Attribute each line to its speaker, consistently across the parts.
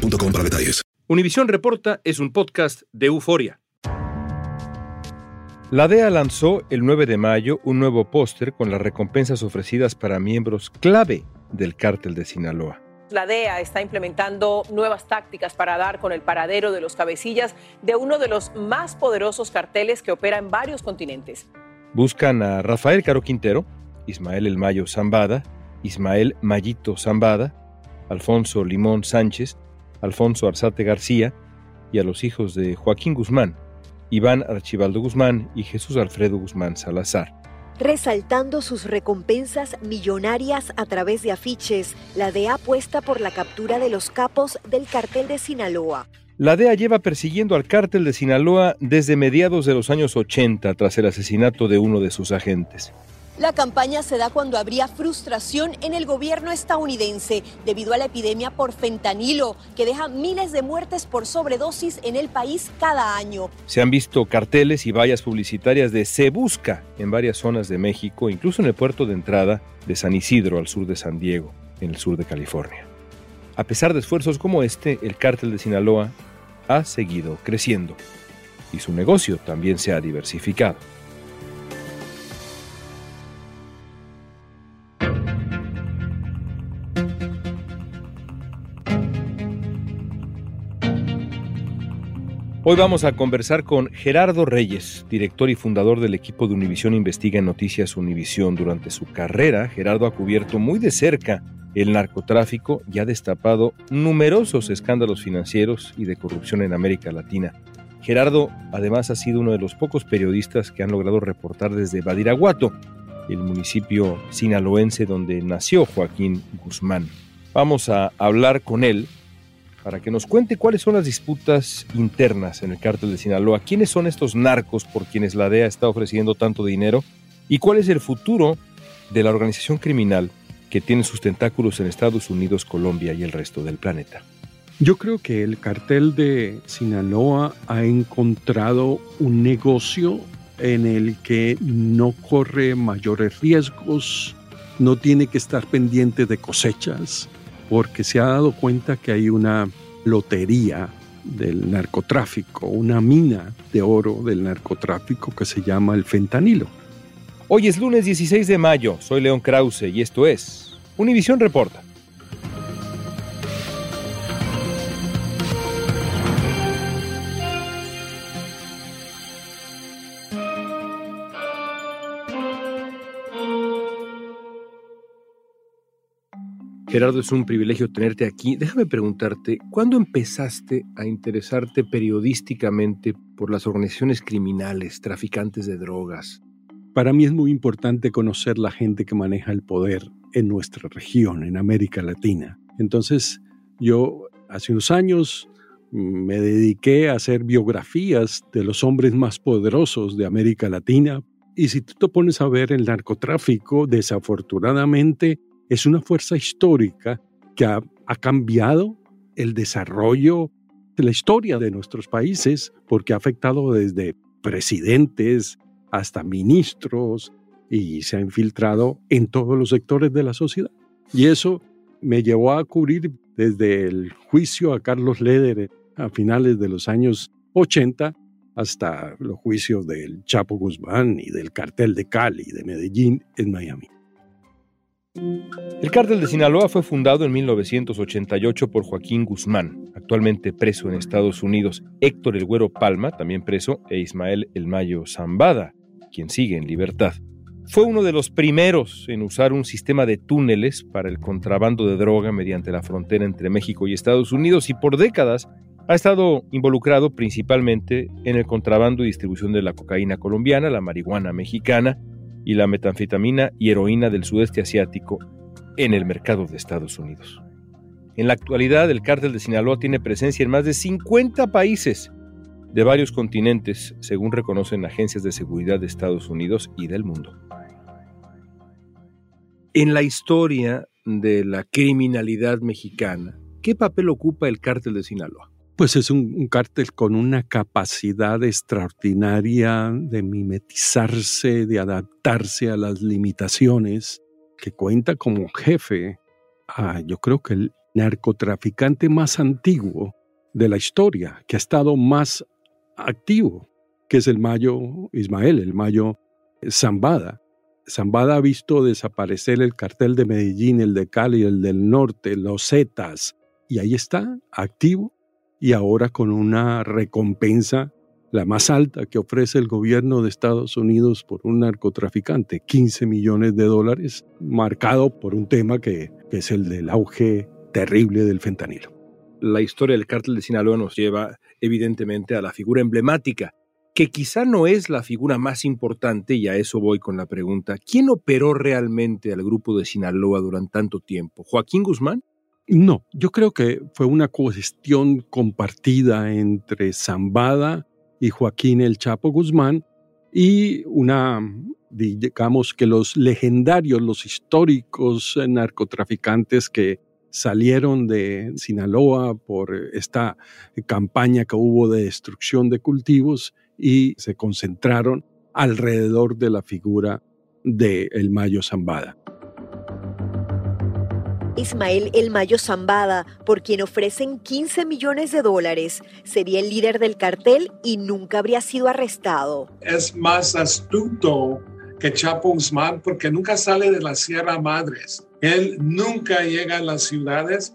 Speaker 1: para detalles.
Speaker 2: Univisión Reporta es un podcast de euforia. La DEA lanzó el 9 de mayo un nuevo póster con las recompensas ofrecidas para miembros clave del cártel de Sinaloa.
Speaker 3: La DEA está implementando nuevas tácticas para dar con el paradero de los cabecillas de uno de los más poderosos carteles que opera en varios continentes.
Speaker 2: Buscan a Rafael Caro Quintero, Ismael El Mayo Zambada, Ismael Mayito Zambada, Alfonso Limón Sánchez, Alfonso Arzate García y a los hijos de Joaquín Guzmán, Iván Archibaldo Guzmán y Jesús Alfredo Guzmán Salazar.
Speaker 4: Resaltando sus recompensas millonarias a través de afiches, la DEA apuesta por la captura de los capos del cartel de Sinaloa.
Speaker 2: La DEA lleva persiguiendo al cártel de Sinaloa desde mediados de los años 80 tras el asesinato de uno de sus agentes.
Speaker 4: La campaña se da cuando habría frustración en el gobierno estadounidense debido a la epidemia por fentanilo, que deja miles de muertes por sobredosis en el país cada año.
Speaker 2: Se han visto carteles y vallas publicitarias de Se Busca en varias zonas de México, incluso en el puerto de entrada de San Isidro, al sur de San Diego, en el sur de California. A pesar de esfuerzos como este, el cártel de Sinaloa ha seguido creciendo y su negocio también se ha diversificado. Hoy vamos a conversar con Gerardo Reyes, director y fundador del equipo de Univisión Investiga en Noticias Univisión. Durante su carrera, Gerardo ha cubierto muy de cerca el narcotráfico y ha destapado numerosos escándalos financieros y de corrupción en América Latina. Gerardo además ha sido uno de los pocos periodistas que han logrado reportar desde Badiraguato, el municipio sinaloense donde nació Joaquín Guzmán. Vamos a hablar con él para que nos cuente cuáles son las disputas internas en el cártel de Sinaloa, quiénes son estos narcos por quienes la DEA está ofreciendo tanto dinero y cuál es el futuro de la organización criminal que tiene sus tentáculos en Estados Unidos, Colombia y el resto del planeta.
Speaker 5: Yo creo que el cartel de Sinaloa ha encontrado un negocio en el que no corre mayores riesgos, no tiene que estar pendiente de cosechas, porque se ha dado cuenta que hay una lotería del narcotráfico, una mina de oro del narcotráfico que se llama el fentanilo.
Speaker 2: Hoy es lunes 16 de mayo, soy León Krause y esto es Univisión Reporta. Gerardo, es un privilegio tenerte aquí. Déjame preguntarte, ¿cuándo empezaste a interesarte periodísticamente por las organizaciones criminales, traficantes de drogas?
Speaker 5: Para mí es muy importante conocer la gente que maneja el poder en nuestra región, en América Latina. Entonces, yo hace unos años me dediqué a hacer biografías de los hombres más poderosos de América Latina. Y si tú te pones a ver el narcotráfico, desafortunadamente es una fuerza histórica que ha, cambiado el desarrollo de la historia de nuestros países porque ha afectado desde presidentes hasta ministros y se ha infiltrado en todos los sectores de la sociedad. Y eso me llevó a cubrir desde el juicio a Carlos Leder a finales de los años 80 hasta los juicios del Chapo Guzmán y del cartel de Cali, de Medellín, en Miami.
Speaker 2: El cártel de Sinaloa fue fundado en 1988 por Joaquín Guzmán, actualmente preso en Estados Unidos, Héctor El Güero Palma, también preso, e Ismael El Mayo Zambada, quien sigue en libertad. Fue uno de los primeros en usar un sistema de túneles para el contrabando de droga mediante la frontera entre México y Estados Unidos y por décadas ha estado involucrado principalmente en el contrabando y distribución de la cocaína colombiana, la marihuana mexicana y la metanfetamina y heroína del sudeste asiático en el mercado de Estados Unidos. En la actualidad, el cártel de Sinaloa tiene presencia en más de 50 países de varios continentes, según reconocen agencias de seguridad de Estados Unidos y del mundo. En la historia de la criminalidad mexicana, ¿qué papel ocupa el cártel de Sinaloa?
Speaker 5: Pues es un, cártel con una capacidad extraordinaria de mimetizarse, de adaptarse a las limitaciones, que cuenta como jefe a, yo creo que el narcotraficante más antiguo de la historia, que ha estado más activo, que es el Mayo Ismael, el Mayo Zambada. Zambada ha visto desaparecer el cartel de Medellín, el de Cali, el del norte, los Zetas, y ahí está, activo, y ahora con una recompensa la más alta que ofrece el gobierno de Estados Unidos por un narcotraficante, 15 millones de dólares, marcado por un tema que, es el del auge terrible del fentanilo.
Speaker 2: La historia del cártel de Sinaloa nos lleva evidentemente a la figura emblemática que quizá no es la figura más importante, y a eso voy con la pregunta, ¿quién operó realmente al grupo de Sinaloa durante tanto tiempo? ¿Joaquín Guzmán?
Speaker 5: No, yo creo que fue una cuestión compartida entre Zambada y Joaquín El Chapo Guzmán y una, digamos que los legendarios, los históricos narcotraficantes que salieron de Sinaloa por esta campaña que hubo de destrucción de cultivos y se concentraron alrededor de la figura de El Mayo Zambada.
Speaker 4: Ismael El Mayo Zambada, por quien ofrecen 15 millones de dólares, sería el líder del cartel y nunca habría sido arrestado.
Speaker 6: Es más astuto que Chapo Guzmán porque nunca sale de la Sierra Madres. Él nunca llega a las ciudades.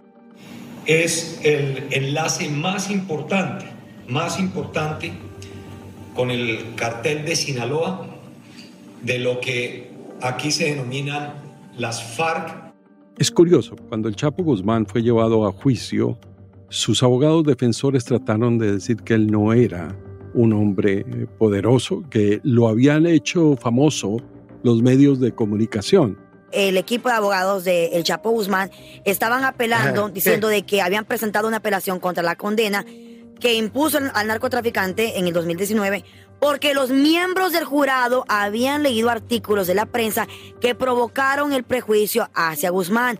Speaker 7: Es el enlace más importante, más importante con el cartel de Sinaloa, de lo que aquí se denominan las FARC.
Speaker 5: Es curioso, cuando el Chapo Guzmán fue llevado a juicio, sus abogados defensores trataron de decir que él no era un hombre poderoso, que lo habían hecho famoso los medios de comunicación.
Speaker 8: El equipo de abogados de El Chapo Guzmán estaban apelando, diciendo de que habían presentado una apelación contra la condena que impuso al narcotraficante en el 2019 porque los miembros del jurado habían leído artículos de la prensa que provocaron el prejuicio hacia Guzmán.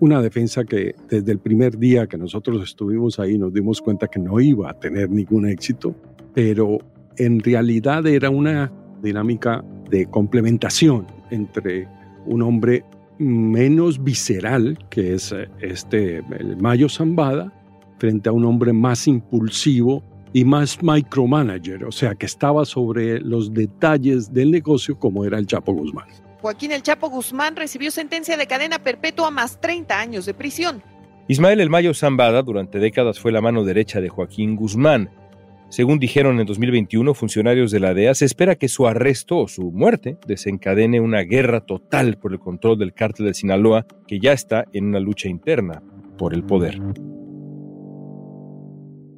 Speaker 5: Una defensa que desde el primer día que nosotros estuvimos ahí nos dimos cuenta que no iba a tener ningún éxito, pero en realidad era una dinámica de complementación entre un hombre menos visceral, que es eh, este el Mayo Zambada, frente a un hombre más impulsivo y más micromanager, o sea, que estaba sobre los detalles del negocio como era el Chapo Guzmán.
Speaker 3: Joaquín El Chapo Guzmán recibió sentencia de cadena perpetua más 30 años de prisión.
Speaker 2: Ismael El Mayo Zambada durante décadas fue la mano derecha de Joaquín Guzmán. Según dijeron en 2021 funcionarios de la DEA, se espera que su arresto o su muerte desencadene una guerra total por el control del cártel de Sinaloa, que ya está en una lucha interna por el poder.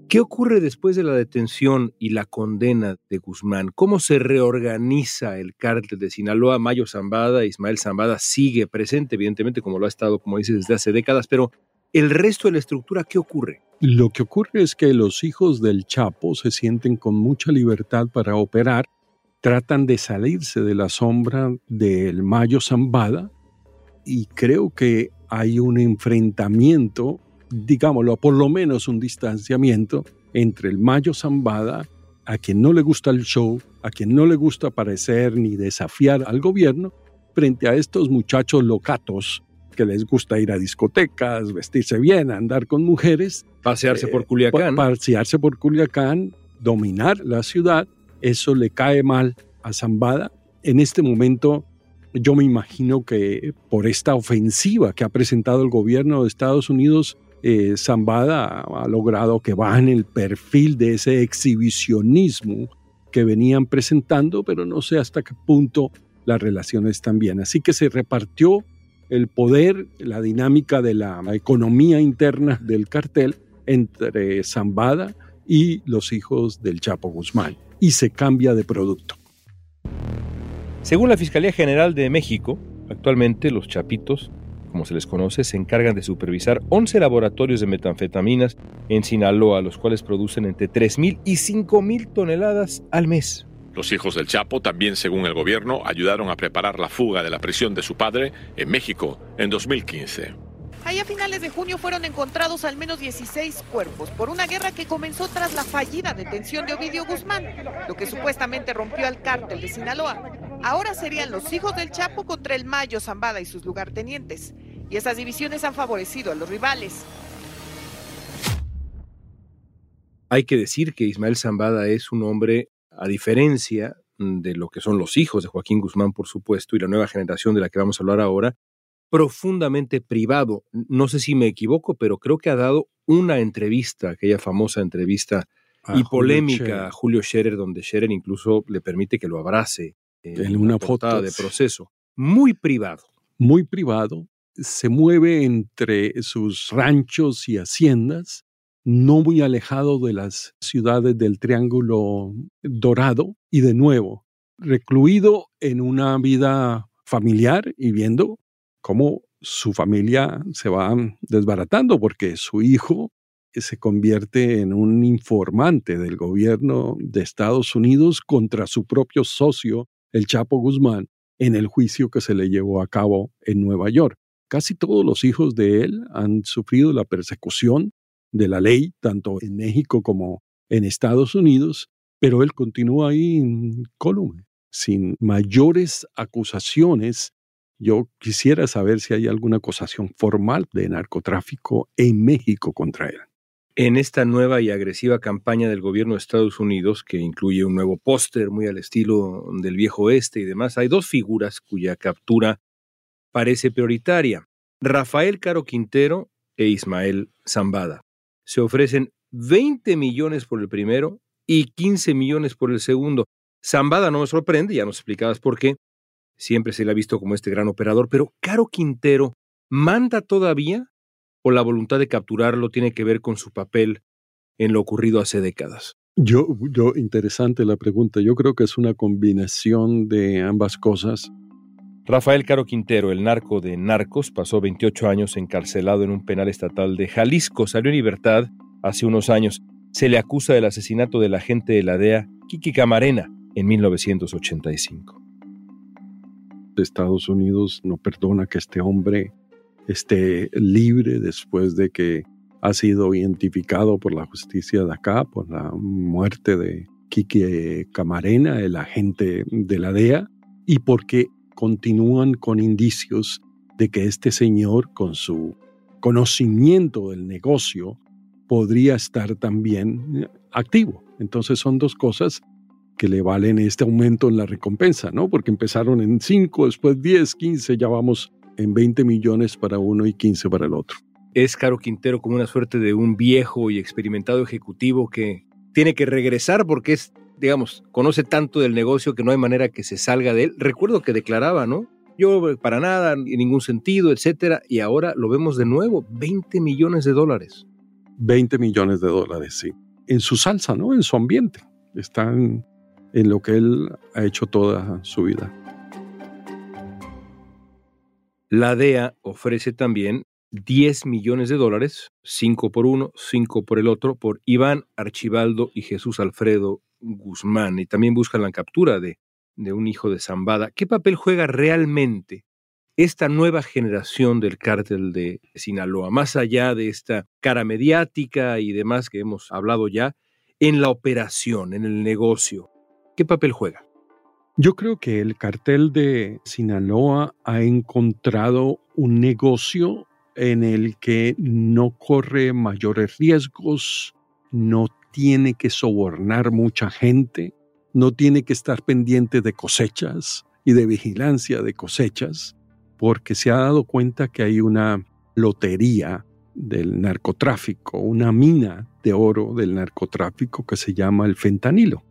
Speaker 2: ¿Qué ocurre después de la detención y la condena de Guzmán? ¿Cómo se reorganiza el cártel de Sinaloa? Mayo Zambada, Ismael Zambada sigue presente, evidentemente, como lo ha estado, como dice, desde hace décadas, pero el resto de la estructura, ¿qué ocurre?
Speaker 5: Lo que ocurre es que los hijos del Chapo se sienten con mucha libertad para operar, tratan de salirse de la sombra del Mayo Zambada y creo que hay un enfrentamiento digámoslo, por lo menos un distanciamiento entre el Mayo Zambada, a quien no le gusta el show, a quien no le gusta aparecer ni desafiar al gobierno, frente a estos muchachos locatos que les gusta ir a discotecas, vestirse bien, andar con mujeres.
Speaker 2: Pasearse por eh, Culiacán.
Speaker 5: Pasearse por Culiacán, dominar la ciudad. Eso le cae mal a Zambada. En este momento, yo me imagino que por esta ofensiva que ha presentado el gobierno de Estados Unidos, eh, Zambada ha logrado que bajen el perfil de ese exhibicionismo que venían presentando, pero no sé hasta qué punto las relaciones bien. Así que se repartió el poder, la dinámica de la economía interna del cartel entre Zambada y los hijos del Chapo Guzmán y se cambia de producto.
Speaker 2: Según la Fiscalía General de México, actualmente los chapitos como se les conoce, se encargan de supervisar 11 laboratorios de metanfetaminas en Sinaloa, los cuales producen entre 3.000 y 5.000 toneladas al mes.
Speaker 9: Los hijos del Chapo también, según el gobierno, ayudaron a preparar la fuga de la prisión de su padre en México en 2015.
Speaker 10: Ahí a finales de junio fueron encontrados al menos 16 cuerpos por una guerra que comenzó tras la fallida detención de Ovidio Guzmán, lo que supuestamente rompió al cártel de Sinaloa. Ahora serían los hijos del Chapo contra el Mayo Zambada y sus lugartenientes. Y esas divisiones han favorecido a los rivales.
Speaker 2: Hay que decir que Ismael Zambada es un hombre, a diferencia de lo que son los hijos de Joaquín Guzmán, por supuesto, y la nueva generación de la que vamos a hablar ahora, profundamente privado. No sé si me equivoco, pero creo que ha dado una entrevista, aquella famosa entrevista y polémica a Julio Scherer, donde Scherer incluso le permite que lo abrace en, una foto de proceso. Muy privado.
Speaker 5: Muy privado. Se mueve entre sus ranchos y haciendas, no muy alejado de las ciudades del Triángulo Dorado y de nuevo recluido en una vida familiar y viendo cómo su familia se va desbaratando porque su hijo se convierte en un informante del gobierno de Estados Unidos contra su propio socio, el Chapo Guzmán, en el juicio que se le llevó a cabo en Nueva York. Casi todos los hijos de él han sufrido la persecución de la ley, tanto en México como en Estados Unidos, pero él continúa ahí Colombia, sin mayores acusaciones yo quisiera saber si hay alguna acusación formal de narcotráfico en México contra él.
Speaker 2: En esta nueva y agresiva campaña del gobierno de Estados Unidos, que incluye un nuevo póster muy al estilo del viejo oeste y demás, hay dos figuras cuya captura parece prioritaria. Rafael Caro Quintero e Ismael Zambada. Se ofrecen 20 millones por el primero y 15 millones por el segundo. Zambada no me sorprende, ya nos explicabas por qué, siempre se le ha visto como este gran operador, pero Caro Quintero manda todavía o la voluntad de capturarlo tiene que ver con su papel en lo ocurrido hace décadas.
Speaker 5: Yo, yo, interesante la pregunta. Yo creo que es una combinación de ambas cosas.
Speaker 2: Rafael Caro Quintero, el narco de narcos, pasó 28 años encarcelado en un penal estatal de Jalisco. Salió en libertad hace unos años. Se le acusa del asesinato del agente de la DEA, Kiki Camarena, en 1985
Speaker 5: de Estados Unidos no perdona que este hombre esté libre después de que ha sido identificado por la justicia de acá por la muerte de Kiki Camarena, el agente de la DEA, y porque continúan con indicios de que este señor, con su conocimiento del negocio, podría estar también activo. Entonces son dos cosas que le valen este aumento en la recompensa, ¿no? Porque empezaron en 5, después 10, 15, ya vamos en 20 millones para uno y 15 para el otro.
Speaker 2: Es Caro Quintero como una suerte de un viejo y experimentado ejecutivo que tiene que regresar porque es, digamos, conoce tanto del negocio que no hay manera que se salga de él. Recuerdo que declaraba, ¿no? Yo para nada, en ningún sentido, etcétera, y ahora lo vemos de nuevo, 20 millones de dólares.
Speaker 5: 20 millones de dólares, sí. En su salsa, ¿no? En su ambiente. Están en lo que él ha hecho toda su vida.
Speaker 2: La DEA ofrece también 10 millones de dólares, 5 por uno, 5 por el otro, por Iván Archibaldo y Jesús Alfredo Guzmán. Y también buscan la captura de, de un hijo de Zambada. ¿Qué papel juega realmente esta nueva generación del cártel de Sinaloa, más allá de esta cara mediática y demás que hemos hablado ya, en la operación, en el negocio? ¿Qué papel juega?
Speaker 5: Yo creo que el cartel de Sinaloa ha encontrado un negocio en el que no corre mayores riesgos, no tiene que sobornar mucha gente, no tiene que estar pendiente de cosechas y de vigilancia de cosechas, porque se ha dado cuenta que hay una lotería del narcotráfico, una mina de oro del narcotráfico que se llama el fentanilo.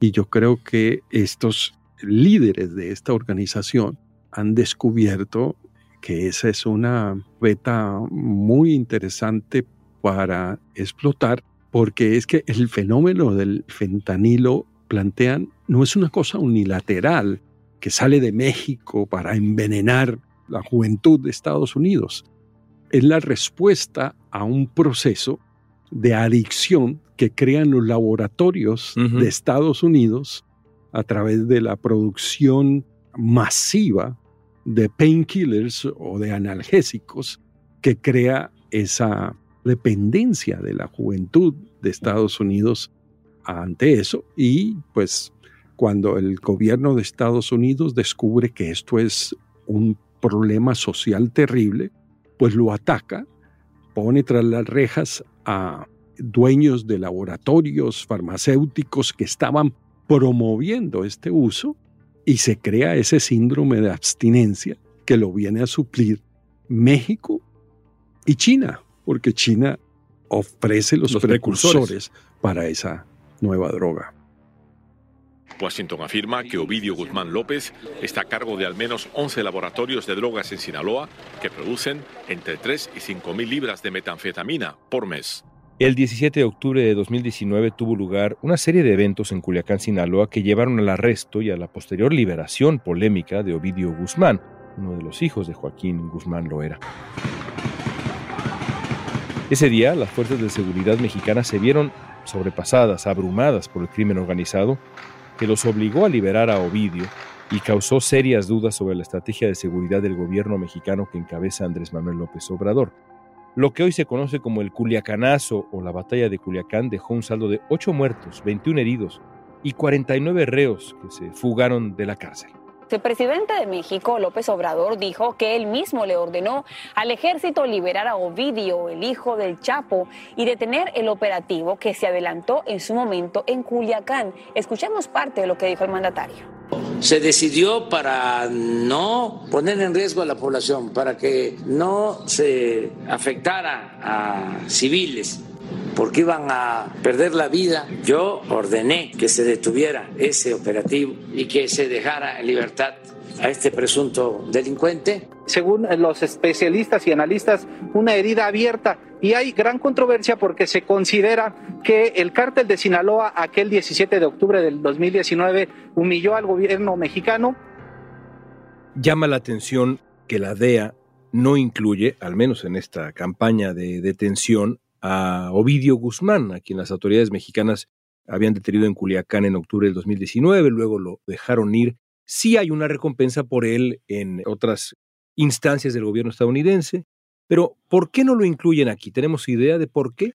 Speaker 5: Y yo creo que estos líderes de esta organización han descubierto que esa es una beta muy interesante para explotar, porque es que el fenómeno del fentanilo plantean no es una cosa unilateral que sale de México para envenenar la juventud de Estados Unidos. Es la respuesta a un proceso de adicción que crean los laboratorios de Estados Unidos a través de la producción masiva de painkillers o de analgésicos que crea esa dependencia de la juventud de Estados Unidos ante eso. Y pues cuando el gobierno de Estados Unidos descubre que esto es un problema social terrible, pues lo ataca, pone tras las rejas a dueños de laboratorios farmacéuticos que estaban promoviendo este uso y se crea ese síndrome de abstinencia que lo viene a suplir México y China, porque China ofrece los, precursores para esa nueva droga.
Speaker 9: Washington afirma que Ovidio Guzmán López está a cargo de al menos 11 laboratorios de drogas en Sinaloa que producen entre 3 y 5 mil libras de metanfetamina por mes.
Speaker 2: El 17 de octubre de 2019 tuvo lugar una serie de eventos en Culiacán, Sinaloa, que llevaron al arresto y a la posterior liberación polémica de Ovidio Guzmán, uno de los hijos de Joaquín Guzmán Loera. Ese día, las fuerzas de seguridad mexicanas se vieron sobrepasadas, abrumadas por el crimen organizado, que los obligó a liberar a Ovidio y causó serias dudas sobre la estrategia de seguridad del gobierno mexicano que encabeza Andrés Manuel López Obrador. Lo que hoy se conoce como el Culiacanazo o la batalla de Culiacán dejó un saldo de 8 muertos, 21 heridos y 49 reos que se fugaron de la cárcel.
Speaker 11: El presidente de México, López Obrador, dijo que él mismo le ordenó al ejército liberar a Ovidio, el hijo del Chapo, y detener el operativo que se adelantó en su momento en Culiacán. Escuchemos parte de lo que dijo el mandatario.
Speaker 12: Se decidió para no poner en riesgo a la población, para que no se afectara a civiles porque iban a perder la vida, yo ordené que se detuviera ese operativo y que se dejara en libertad a este presunto delincuente.
Speaker 13: Según los especialistas y analistas, una herida abierta y hay gran controversia porque se considera que el cártel de Sinaloa aquel 17 de octubre del 2019 humilló al gobierno mexicano.
Speaker 2: Llama la atención que la DEA no incluye, al menos en esta campaña de detención, a Ovidio Guzmán, a quien las autoridades mexicanas habían detenido en Culiacán en octubre del 2019, luego lo dejaron ir. Sí hay una recompensa por él en otras instancias del gobierno estadounidense, pero ¿por qué no lo incluyen aquí? ¿Tenemos idea de por qué?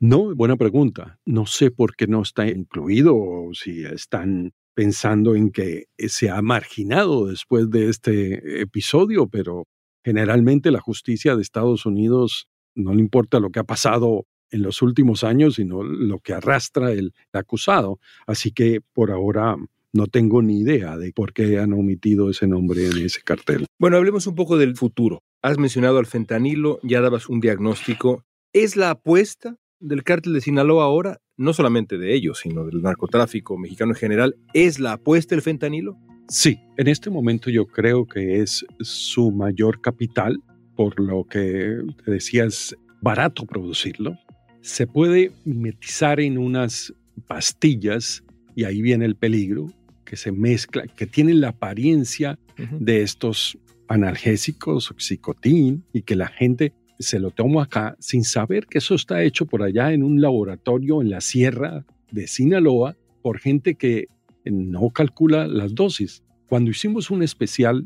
Speaker 5: No, buena pregunta. No sé por qué no está incluido o si están pensando en que se ha marginado después de este episodio, pero generalmente la justicia de Estados Unidos no le importa lo que ha pasado en los últimos años, sino lo que arrastra el acusado. Así que por ahora no tengo ni idea de por qué han omitido ese nombre en ese cartel.
Speaker 2: Bueno, hablemos un poco del futuro. Has mencionado al fentanilo, ya dabas un diagnóstico. ¿Es la apuesta del cártel de Sinaloa ahora, no solamente de ellos, sino del narcotráfico mexicano en general, es la apuesta el fentanilo?
Speaker 5: Sí, en este momento yo creo que es su mayor capital por lo que te decías, barato producirlo, se puede mimetizar en unas pastillas y ahí viene el peligro, que se mezcla, que tienen la apariencia de estos analgésicos, oxicotín, y que la gente se lo toma acá sin saber que eso está hecho por allá en un laboratorio en la sierra de Sinaloa por gente que no calcula las dosis. Cuando hicimos un especial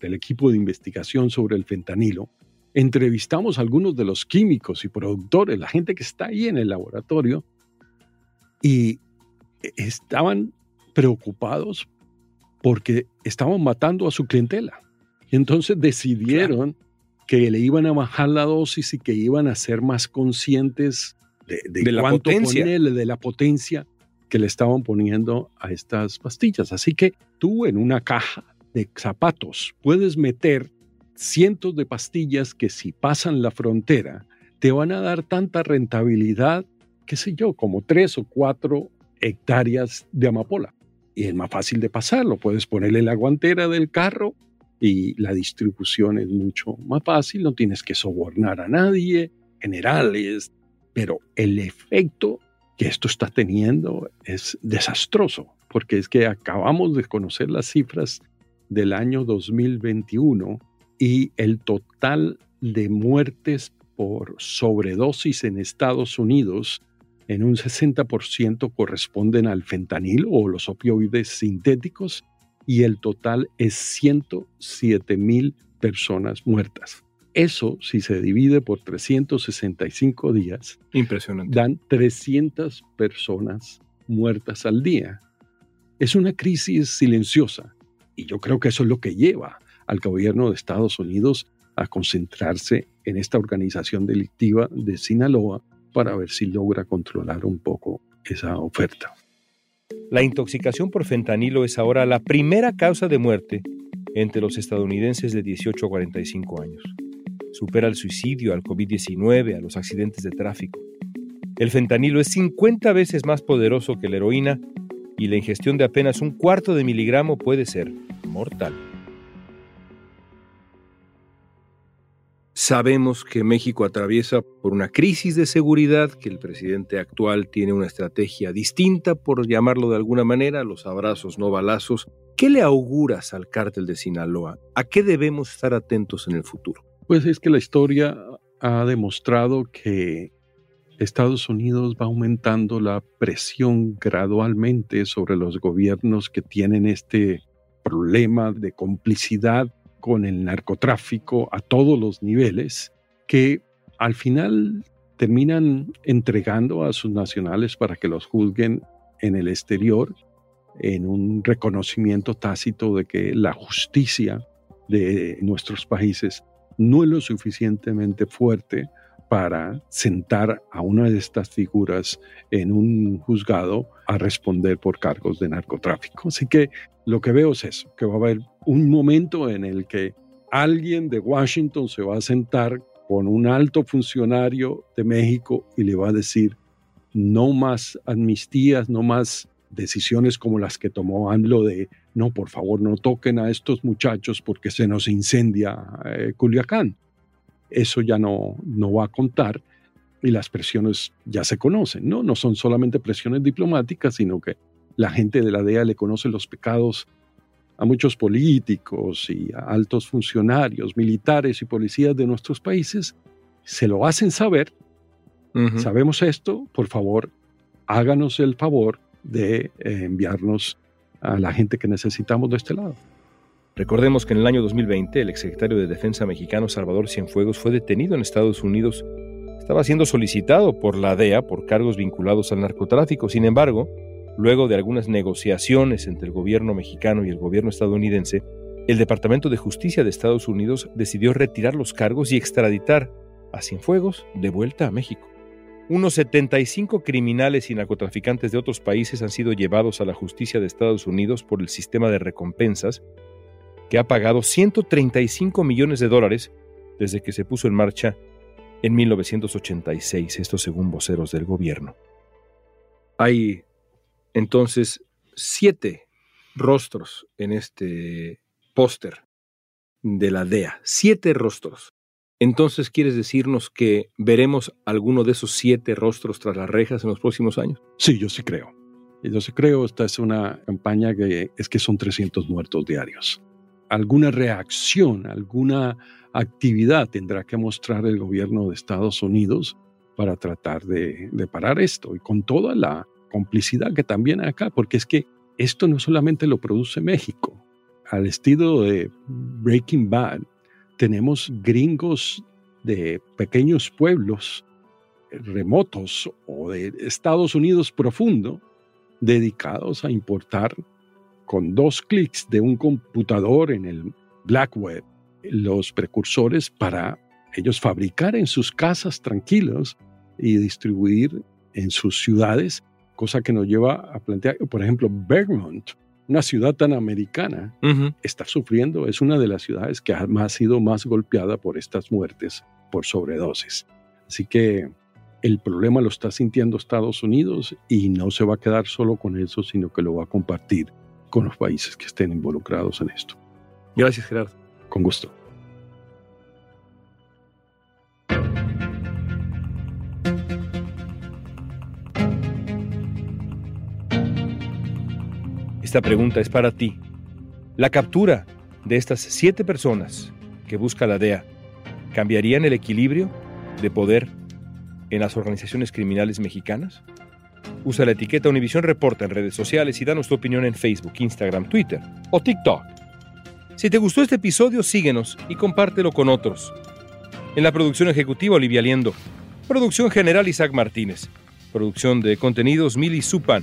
Speaker 5: del equipo de investigación sobre el fentanilo, entrevistamos a algunos de los químicos y productores, la gente que está ahí en el laboratorio, y estaban preocupados porque estaban matando a su clientela. Entonces decidieron que le iban a bajar la dosis y que iban a ser más conscientes de,
Speaker 2: la potencia.
Speaker 5: de la potencia que le estaban poniendo a estas pastillas. Así que tú en una caja de zapatos. Puedes meter cientos de pastillas que si pasan la frontera te van a dar tanta rentabilidad, qué sé yo, como tres o cuatro hectáreas de amapola. Y es más fácil de pasarlo. Puedes ponerle la guantera del carro y la distribución es mucho más fácil. No tienes que sobornar a nadie, generales. Pero el efecto que esto está teniendo es desastroso, porque es que acabamos de conocer las cifras del año 2021 y el total de muertes por sobredosis en Estados Unidos en un 60% corresponden al fentanil o los opioides sintéticos y el total es 107 mil personas muertas. Eso, si se divide por 365 días,
Speaker 2: Impresionante.
Speaker 5: dan 300 personas muertas al día. Es una crisis silenciosa y yo creo que eso es lo que lleva al gobierno de Estados Unidos a concentrarse en esta organización delictiva de Sinaloa para ver si logra controlar un poco esa oferta.
Speaker 2: La intoxicación por fentanilo es ahora la primera causa de muerte entre los estadounidenses de 18 a 45 años. Supera al suicidio, al COVID-19, a los accidentes de tráfico. El fentanilo es 50 veces más poderoso que la heroína y la ingestión de apenas un cuarto de miligramo puede ser mortal. Sabemos que México atraviesa por una crisis de seguridad, que el presidente actual tiene una estrategia distinta, por llamarlo de alguna manera, los abrazos no balazos. ¿Qué le auguras al cártel de Sinaloa? ¿A qué debemos estar atentos en el futuro?
Speaker 5: Pues es que la historia ha demostrado que Estados Unidos va aumentando la presión gradualmente sobre los gobiernos que tienen este problema de complicidad con el narcotráfico a todos los niveles, que al final terminan entregando a sus nacionales para que los juzguen en el exterior en un reconocimiento tácito de que la justicia de nuestros países no es lo suficientemente fuerte para sentar a una de estas figuras en un juzgado a responder por cargos de narcotráfico. Así que lo que veo es eso, que va a haber un momento en el que alguien de Washington se va a sentar con un alto funcionario de México y le va a decir, no más amnistías, no más decisiones como las que tomó AMLO de, no, por favor, no toquen a estos muchachos porque se nos incendia eh, Culiacán eso ya no, no va a contar y las presiones ya se conocen, ¿no? No son solamente presiones diplomáticas, sino que la gente de la DEA le conoce los pecados a muchos políticos y a altos funcionarios, militares y policías de nuestros países, se lo hacen saber. Sabemos esto, por favor, háganos el favor de eh, enviarnos a la gente que necesitamos de este lado.
Speaker 2: Recordemos que en el año 2020 el exsecretario de Defensa mexicano Salvador Cienfuegos fue detenido en Estados Unidos. Estaba siendo solicitado por la DEA por cargos vinculados al narcotráfico. Sin embargo, luego de algunas negociaciones entre el gobierno mexicano y el gobierno estadounidense, el Departamento de Justicia de Estados Unidos decidió retirar los cargos y extraditar a Cienfuegos de vuelta a México. Unos 75 criminales y narcotraficantes de otros países han sido llevados a la justicia de Estados Unidos por el sistema de recompensas que ha pagado 135 millones de dólares desde que se puso en marcha en 1986, esto según voceros del gobierno. Hay entonces siete rostros en este póster de la DEA, siete rostros. Entonces, ¿quieres decirnos que veremos alguno de esos siete rostros tras las rejas en los próximos años?
Speaker 5: Sí, yo sí creo. Yo sí creo, esta es una campaña que es que son 300 muertos diarios alguna reacción, alguna actividad tendrá que mostrar el gobierno de Estados Unidos para tratar de, parar esto y con toda la complicidad que también acá, porque es que esto no solamente lo produce México. Al estilo de Breaking Bad, tenemos gringos de pequeños pueblos remotos o de Estados Unidos profundo dedicados a importar con dos clics de un computador en el Black Web los precursores para ellos fabricar en sus casas tranquilos y distribuir en sus ciudades, cosa que nos lleva a plantear, por ejemplo, Vermont, una ciudad tan americana, está sufriendo, es una de las ciudades que ha sido más golpeada por estas muertes por sobredosis. Así que el problema lo está sintiendo Estados Unidos y no se va a quedar solo con eso, sino que lo va a compartir con los países que estén involucrados en esto.
Speaker 2: Gracias, Gerardo.
Speaker 5: Con gusto.
Speaker 2: Esta pregunta es para ti. La captura de estas siete personas que busca la DEA cambiarían el equilibrio de poder en las organizaciones criminales mexicanas? Usa la etiqueta Univisión Reporta en redes sociales y danos tu opinión en Facebook, Instagram, Twitter o TikTok. Si te gustó este episodio, síguenos y compártelo con otros. En la producción ejecutiva, Olivia Liendo. Producción general, Isaac Martínez. Producción de contenidos, Mili Supan.